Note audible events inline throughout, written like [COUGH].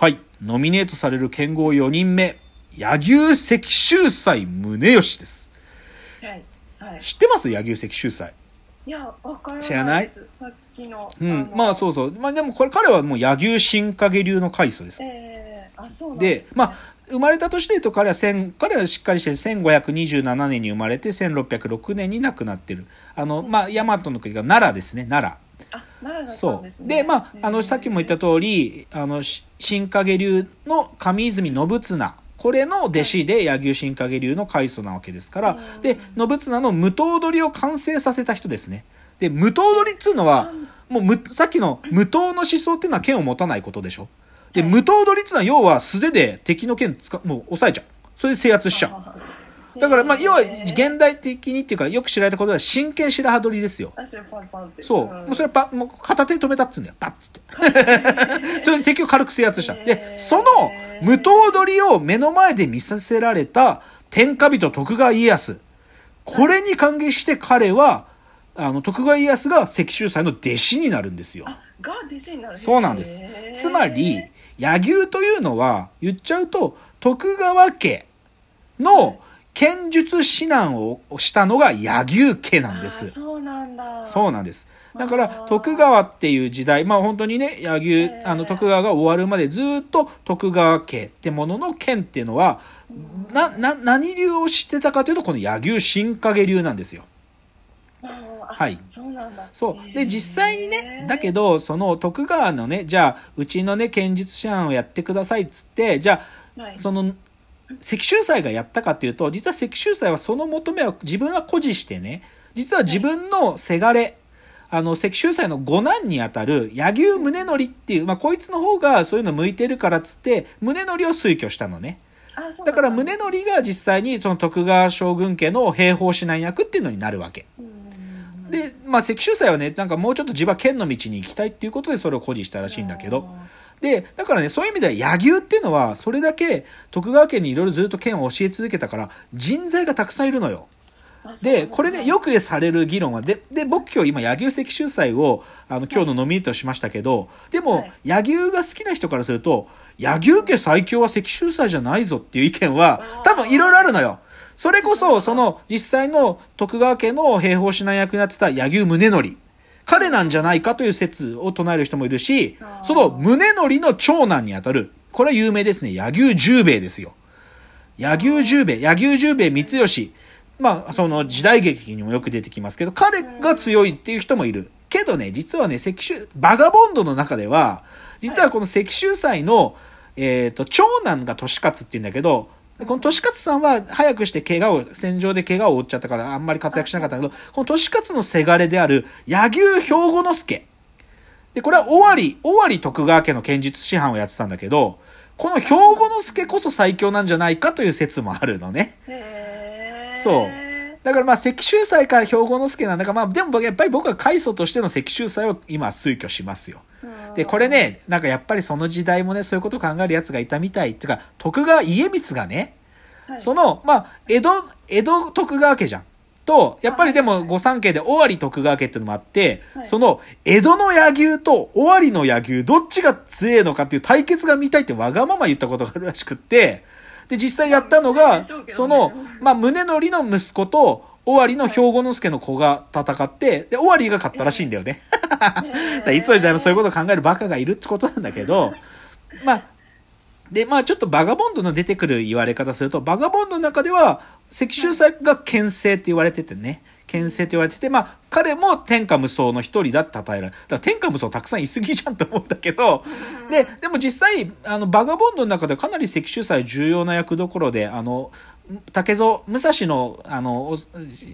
はい。ノミネートされる剣豪4人目、柳生石秀祭宗義です。はい。はい。知ってます？柳生石秀祭。いや、わから知らなない？さっきの。うん。まあそうそう。まあでもこれ彼はもう柳生新影流の開祖です。ええあ、そうなんでね。まあ、生まれた年で言うと彼は千彼はしっかりして1527年に生まれて1606年に亡くなってる。あの、まあ、大和の国が奈良ですね、奈良そう。んでまあ、あの、さっきも言った通り、あの、し新影流の上泉信綱。これの弟子で柳生新影流の開祖なわけですから、うんで、信綱の無刀取りを完成させた人ですね。で、無刀取りっつうのは、もうむ、さっきの無刀の思想っていうのは剣を持たないことでしょ。で、はい無刀取りっていうのは要は素手で敵の剣つか、もう押さえちゃう。それで制圧しちゃう。うだから、まあ、要は、現現代的にっていうか、よく知られたことは、真剣白羽取りですよ。足をパンパンって。そう。もうそれパもう片手で止めたっつうんだよ。パッつって。[LAUGHS] それで敵を軽く制圧した。で、その無刀取りを目の前で見させられた天下人徳川家康。これに感激して彼は、あの、徳川家康が石秀祭の弟子になるんですよ。あ、が弟子になる。そうなんですつまり、柳生というのは、言っちゃうと、徳川家の剣術指南をしたのが柳生家なんであす。そうなんだ。そうなんです。だから徳川っていう時代、まあ本当にね、柳生、えーあの、徳川が終わるまでずっと徳川家ってものの剣っていうのは、な、な、何流を知ってたかというと、この柳生新影流なんですよ。はいそうなんだ。そう。で、実際にね、だけど、ど、その徳川のね、じゃあ、うちのね、剣術師範をやってくださいっつって、じゃあ、はいその、石秀祭がやったかっていうと、実は石秀祭はその求めを自分は誇示してね、実は自分のせがれ、あの、石秀祭の五男にあたる柳生宗則っていう、まあ、こいつの方がそういうの向いてるからっつって、宗則を推挙したのね。だから宗則が実際にその徳川将軍家の兵法指南役っていうのになるわけ。うんで、まあ、石秀祭はね、なんかもうちょっと自分は剣の道に行きたいっていうことでそれを誇示したらしいんだけど、で、だからね、そういう意味では柳生っていうのは、それだけ徳川家にいろいろずっと剣を教え続けたから、人材がたくさんいるのよ。で、かこれね、よくされる議論は、で、で、僕今日今、柳生石秀祭を、あの、今日のノミネートしましたけど、でもはい、柳生が好きな人からすると、柳生家最強は石秀祭じゃないぞっていう意見は、多分いろいろあるのよ。それこそ、その、実際の徳川家の兵法指南役になってた柳生宗則。彼なんじゃないかという説を唱える人もいるしその宗則の長男にあたる、これは有名ですね、柳生十兵衛ですよ。柳生十兵衛、柳生十兵衛光義。まあ、その時代劇にもよく出てきますけど、彼が強いっていう人もいる。けどね、実はね、石州、バガボンドの中では、実はこの石州祭の、えっ、と、長男が利勝って言うんだけど、でこの利勝さんは早くして怪我を、戦場で怪我を負っちゃったからあんまり活躍しなかったけど、この利勝のせがれである柳生兵庫之助。で、これは尾張、尾張徳川家の剣術師範をやってたんだけど、この兵庫之助こそ最強なんじゃないかという説もあるのね。そうだからまあ石州祭か兵庫之助なんだからまあでもやっぱり僕は開祖としての石州祭を今推挙しますよ。うん。で、これね、なんかやっぱりその時代もね、そういうことを考える奴がいたみたいっていうか、徳川家光がね、はい。その、まあ、江戸、江戸徳川家じゃん。と、やっぱりでも御三家で尾張徳川家っていうのもあって、はい。その江戸の柳生と尾張の柳生、どっちが強いのかっていう対決が見たいってわがまま言ったことがあるらしくって、で、実際やったのまあが、その、まあ、宗則の息子と、尾張の兵庫之助の子が戦って、で、尾張が勝ったらしいんだよね。だからいつの時代もそういうことを考えるバカがいるってことなんだけど、まあ、で、まあちょっとバガボンドの出てくる言われ方すると、バガボンドの中では、石州祭が剣聖って言われててね、剣聖って言われてて、まあ彼も天下無双の一人だって称えられる。だから天下無双たくさんいすぎじゃんと思うんだけど、で、でも実際、あの、バガボンドの中ではかなり石州祭重要な役どころで、あの、竹蔵、武蔵の、あの、お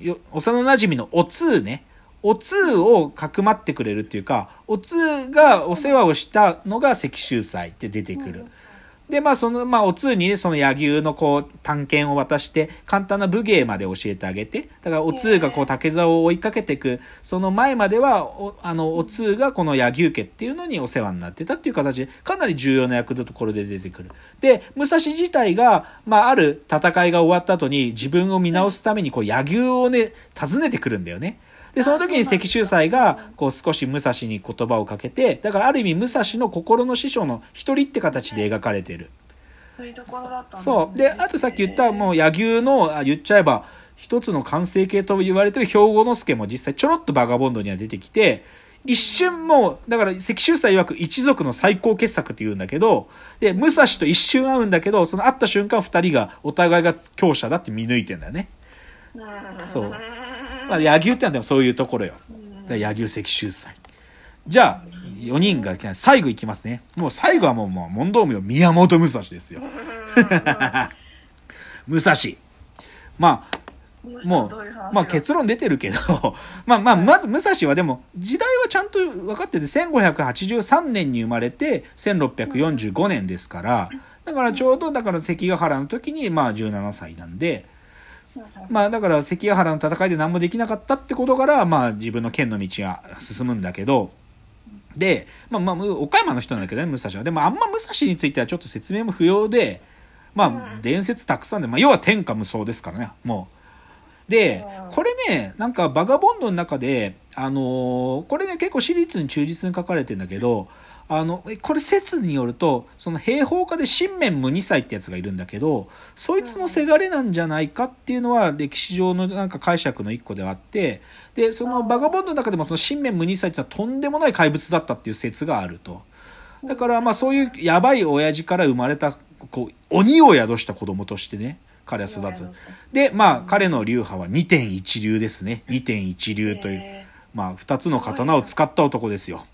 よ幼馴染のお通ね、お通をかくまってくれるっていうか、お通がお世話をしたのが石州祭って出てくる。で、まあ、その、まあ、お通に、その柳生のこう、探検を渡して、簡単な武芸まで教えてあげて、だからお通がこう、竹沢を追いかけていく、その前までは、お、あの、お通がこの柳生家っていうのにお世話になってたっていう形で、かなり重要な役のところで出てくる。で、武蔵自体が、まあ、ある戦いが終わった後に、自分を見直すために、こう、柳生をね、訪ねてくるんだよね。で、その時にあそうなんだ関秀才が、こう少し武蔵に言葉をかけて、だからある意味武蔵の心の師匠の一人って形で描かれてる。そういうところだったんですねそう。で、あとさっき言った、もう柳生の、あ言っちゃえば、一つの完成形と言われてる兵庫之助も実際ちょろっとバガボンドには出てきて、一瞬もう、だから関秀才曰く一族の最高傑作って言うんだけど、で、武蔵と一瞬会うんだけど、その会った瞬間二人がお互いが強者だって見抜いてんだよね。うんそうまあ、柳生ってのはでもそういうところよ。柳生関秀才。じゃあ、4人が最後いきますね。もう最後はもう、もう、問答無用、宮本武蔵ですよ。[LAUGHS] 武蔵。まあ、もう、まあ結論出てるけど、[LAUGHS] まあまあ、まず武蔵はでも、時代はちゃんと分かってて、1583年に生まれて、1645年ですから、だからちょうど、だから関ヶ原の時に、まあ17歳なんで、まあだから関ヶ原の戦いで何もできなかったってことから、まあ自分の剣の道が進むんだけど、で、まあまあ、岡山の人なんだけどね、武蔵は。でもあんま武蔵についてはちょっと説明も不要で、まあ伝説たくさんで、まあ要は天下無双ですからね、もう。で、これね、なんかバガボンドの中で、あのーこれね結構史実に忠実に書かれてんだけど、あの、えこれ説によると、その兵法家で新面無二歳ってやつがいるんだけど、そいつのせがれなんじゃないかっていうのは歴史上のなんか解釈の一個ではあって、で、そのバガボンドの中でもその新面無二歳ってのはとんでもない怪物だったっていう説があると。だからまあそういうやばい親父から生まれた、こう、鬼を宿した子供としてね、彼は育つ。で、まあ彼の流派は2点一流ですね。2点一流という、へまあ2つの刀を使った男ですよ。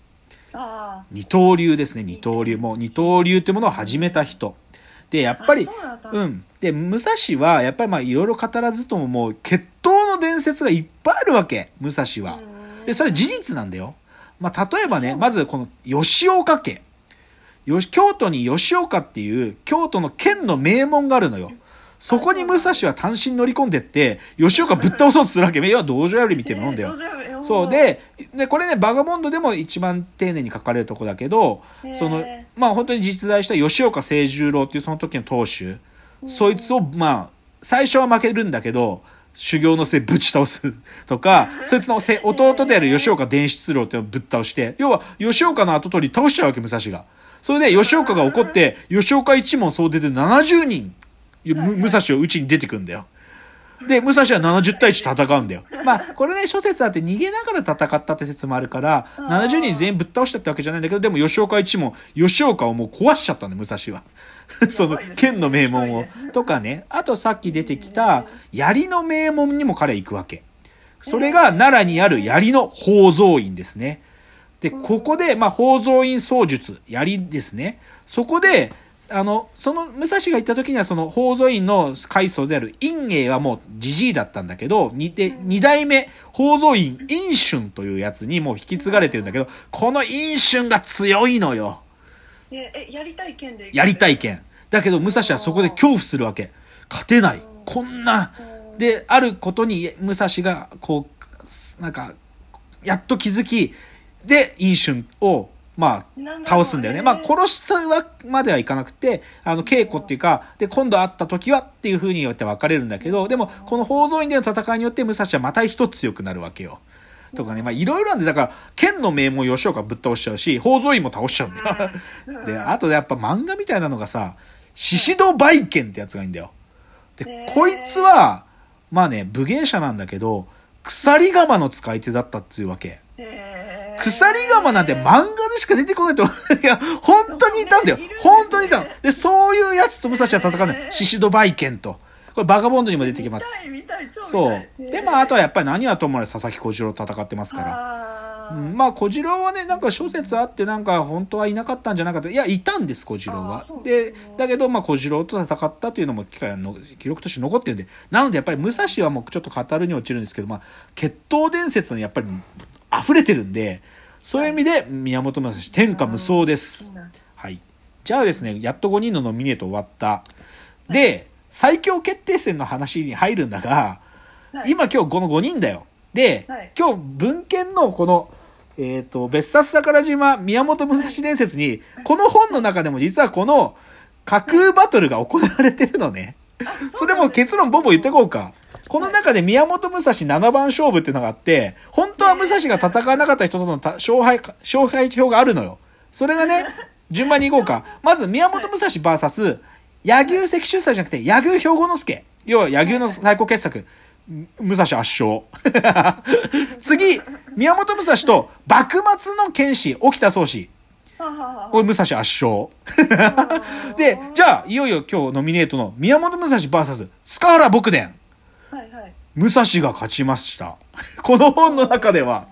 二刀流ですね、二刀流。もう二刀流ってものを始めた人。で、やっあぱりううん。で、武蔵は、やっぱりまあいろいろ語らずとももう、決闘の伝説がいっぱいあるわけ、武蔵は。うんで、それ事実なんだよ。まあ、例えばね、まずこの吉岡家。京都に吉岡っていう京都の県の名門があるのよ。そこに武蔵は単身乗り込んでって、吉岡ぶっ倒そうとするわけ。要は道場破りみたいなもんだよ。えーそう、で、で、これね、バガボンドでも一番丁寧に書かれるとこだけど、その、まあ本当に実在した吉岡清十郎っていうその時の当主、そいつを、まあ、最初は負けるんだけど、修行の末ぶち倒す。[LAUGHS] とか、そいつのせ弟である吉岡伝七郎っていうのをぶっ倒して、要は吉岡の後取り倒しちゃうわけ、武蔵が。それで吉岡が怒って、吉岡一門総出で70人、む武蔵を打ちに出てくんだよ。で、武蔵は70対1戦うんだよ。まあ、これね、諸説あって逃げながら戦ったって説もあるから、あー70人全員ぶっ倒したってわけじゃないんだけど、でも吉岡一門、吉岡をもう壊しちゃったんだよ、武蔵は。[LAUGHS] その剣の名門を。とかね、あとさっき出てきた、槍の名門にも彼は行くわけ。それが奈良にある槍の宝蔵院ですね。で、ここで、まあ、宝蔵院槍術、槍ですね。そこで、あの、その、武蔵が行った時には、その、宝蔵院の階層である陰英はもう、じじいだったんだけど、にで、二代目、宝蔵院陰春というやつにもう引き継がれてるんだけど、この陰春が強いのよ。ええやりたい剣でやりたい剣。だけど、武蔵はそこで恐怖するわけ。勝てない。こんな、うんで、あることに武蔵が、こう、なんか、やっと気づき、で、陰春を、まあ、倒すんだよね。まあ、殺すはまではいかなくて、あの、稽古っていうか、で、今度会った時はっていう風によって分かれるんだけど、でも、この宝蔵院での戦いによって武蔵はまた一つ強くなるわけよ。とかね、まあ、いろいろなんで、だから、剣の名門吉岡ぶっ倒しちゃうし、宝蔵院も倒しちゃうんだよ。うん [LAUGHS] で、あとやっぱ漫画みたいなのがさ、獅子戸梅剣ってやつがいいんだよ。でこいつは、まあね、武芸者なんだけど、鎖鎌の使い手だったっつうわけ。鎖鎌なんて漫画でしか出てこないと、[LAUGHS] いや、本当にいたんだよ。本当にいたの。で、そういうやつと武蔵は戦うのよへ。ー獅子戸梅剣と。これバガボンドにも出てきます。そう。で、まあ、あとはやっぱり何はともあれ佐々木小次郎戦ってますから。うんまあ小次郎はねなんか諸説あってなんか本当はいなかったんじゃなかったいやいたんです小次郎あはでうんだけどまあ小次郎と戦ったというのも機会の記録として残ってるんでなのでやっぱり武蔵はもうちょっと語るに落ちるんですけどまあ決闘伝説にやっぱり溢れてるんでそういう意味で宮本武蔵天下無双です。うんはい。じゃあですねやっと5人のノミネート終わった。で最強決定戦の話に入るんだがはい。今今日この5人だよ。で、はい。今日文献のこの、えっ、と、別冊宝島宮本武蔵伝説に、この本の中でも実はこの架空バトルが行われてるのね。あそれも結論ボンボン言ってこうか。この中で宮本武蔵7番勝負っていうのがあって、本当は武蔵が戦わなかった人とのた勝敗、勝敗表があるのよ。それがね、順番に行こうか。まず、宮本武蔵 VS、柳生関秀才じゃなくて、柳生兵庫之助。要は、柳生の最高傑作。武蔵圧勝。[LAUGHS] 次、宮本武蔵と、幕末の剣士、沖田総司。これ武蔵圧勝。[LAUGHS] で、じゃあ、いよいよ今日ノミネートの宮本武蔵 VS 塚原牧伝。武蔵が勝ちました。[LAUGHS] この本の中では。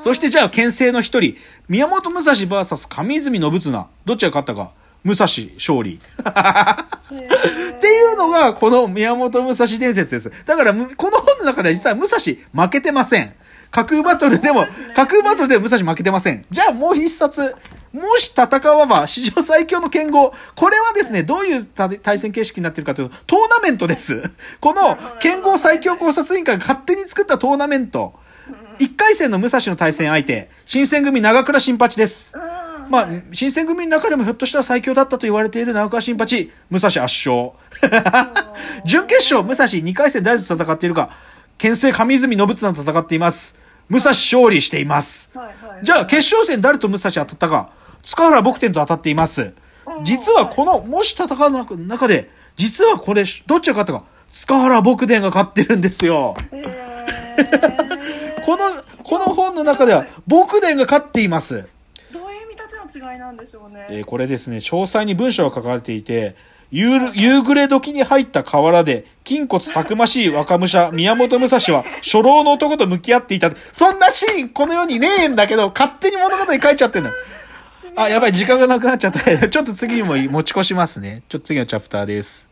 そしてじゃあ、県政の一人、宮本武蔵 VS 上泉信綱。どっちが勝ったか。武蔵勝利。っていうのが、この宮本武蔵伝説です。だから、むこの本の中では実は武蔵負けてません。架空バトルでも、架空バトルでも武蔵負けてません。じゃあもう一冊。もし戦わば史上最強の剣豪。これはですね、どういう対対戦形式になってるかというと、トーナメントです。[LAUGHS] この剣豪最強考察委員会が勝手に作ったトーナメント。1回戦の武蔵の対戦相手、新選組長倉新八です。うんまあはい、新選組の中でもひょっとしたら最強だったと言われている長倉新八、武蔵圧勝。[LAUGHS] 準決勝、武蔵2回戦誰と戦っているか、県政上泉信綱と戦っています。武蔵勝利しています。じゃあ決勝戦誰と武蔵当たったか、塚原牧天と当たっています。実はこの、もし戦う中で、実はこれ、どっちが勝ったか、塚原牧天が勝ってるんですよ。へー [LAUGHS] この、この本の中では、牧天が勝っています。どういう見立ての違いなんでしょうね。えーこれですね、詳細に文章が書かれていて、夕夕暮れ時に入った河原で、筋骨たくましい若武者、[LAUGHS] 宮本武蔵は、初老の男と向き合っていた。そんなシーン、この世にねえんだけど、勝手に物語に書いちゃってんの。あ、やばい、時間がなくなっちゃった。[LAUGHS] ちょっと次にも持ち越しますね。ちょっと次のチャプターです。